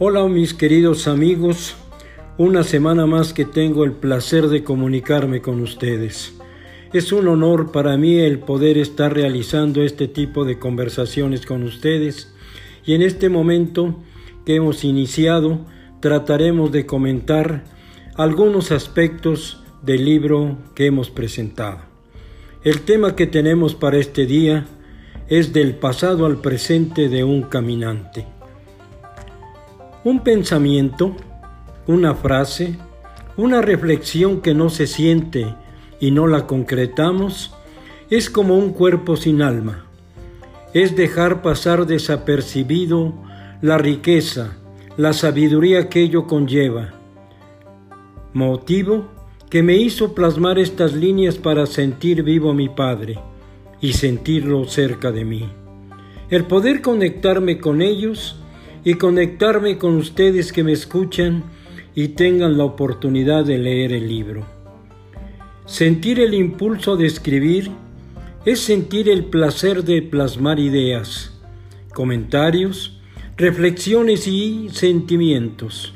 Hola mis queridos amigos, una semana más que tengo el placer de comunicarme con ustedes. Es un honor para mí el poder estar realizando este tipo de conversaciones con ustedes y en este momento que hemos iniciado trataremos de comentar algunos aspectos del libro que hemos presentado. El tema que tenemos para este día es del pasado al presente de un caminante. Un pensamiento, una frase, una reflexión que no se siente y no la concretamos, es como un cuerpo sin alma. Es dejar pasar desapercibido la riqueza, la sabiduría que ello conlleva. Motivo que me hizo plasmar estas líneas para sentir vivo a mi Padre y sentirlo cerca de mí. El poder conectarme con ellos y conectarme con ustedes que me escuchan y tengan la oportunidad de leer el libro. Sentir el impulso de escribir es sentir el placer de plasmar ideas, comentarios, reflexiones y sentimientos.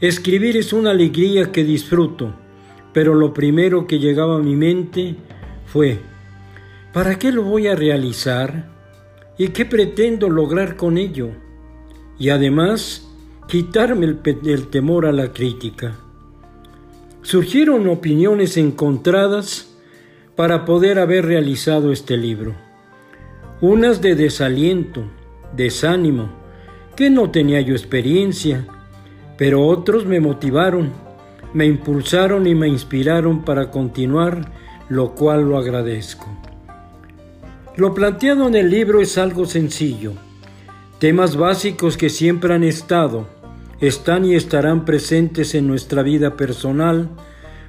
Escribir es una alegría que disfruto, pero lo primero que llegaba a mi mente fue, ¿para qué lo voy a realizar? ¿Y qué pretendo lograr con ello? Y además quitarme el, temor a la crítica. Surgieron opiniones encontradas para poder haber realizado este libro. Unas de desaliento, desánimo, que no tenía yo experiencia, pero otros me motivaron, me impulsaron y me inspiraron para continuar, lo cual lo agradezco. Lo planteado en el libro es algo sencillo, Temas básicos que siempre han estado, están y estarán presentes en nuestra vida personal,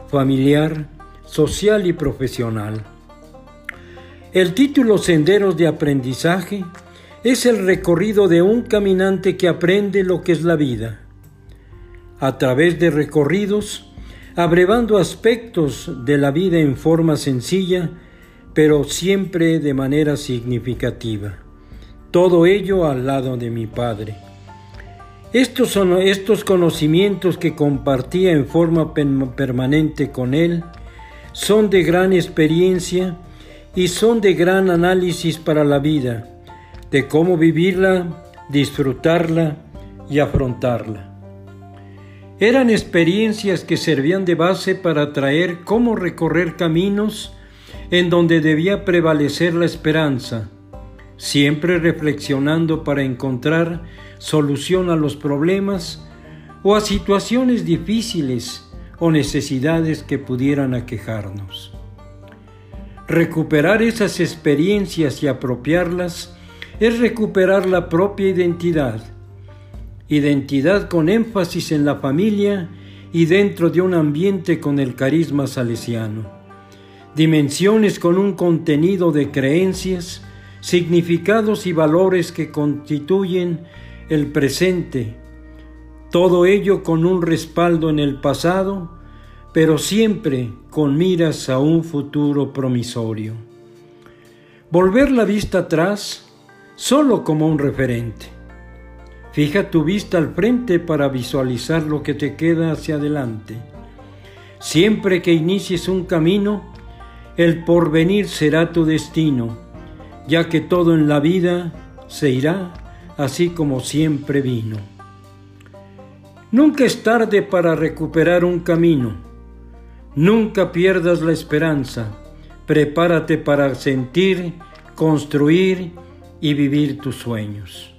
familiar, social y profesional. El título Senderos de Aprendizaje es el recorrido de un caminante que aprende lo que es la vida. A través de recorridos, abrevando aspectos de la vida en forma sencilla, pero siempre de manera significativa todo ello al lado de mi Padre. Estos son estos conocimientos que compartía en forma permanente con Él, son de gran experiencia y son de gran análisis para la vida, de cómo vivirla, disfrutarla y afrontarla. Eran experiencias que servían de base para traer cómo recorrer caminos en donde debía prevalecer la esperanza, siempre reflexionando para encontrar solución a los problemas o a situaciones difíciles o necesidades que pudieran aquejarnos. Recuperar esas experiencias y apropiarlas es recuperar la propia identidad, identidad con énfasis en la familia y dentro de un ambiente con el carisma salesiano, dimensiones con un contenido de creencias, significados y valores que constituyen el presente, todo ello con un respaldo en el pasado, pero siempre con miras a un futuro promisorio. Volver la vista atrás solo como un referente. Fija tu vista al frente para visualizar lo que te queda hacia adelante. Siempre que inicies un camino, el porvenir será tu destino ya que todo en la vida se irá así como siempre vino. Nunca es tarde para recuperar un camino. Nunca pierdas la esperanza. Prepárate para sentir, construir y vivir tus sueños.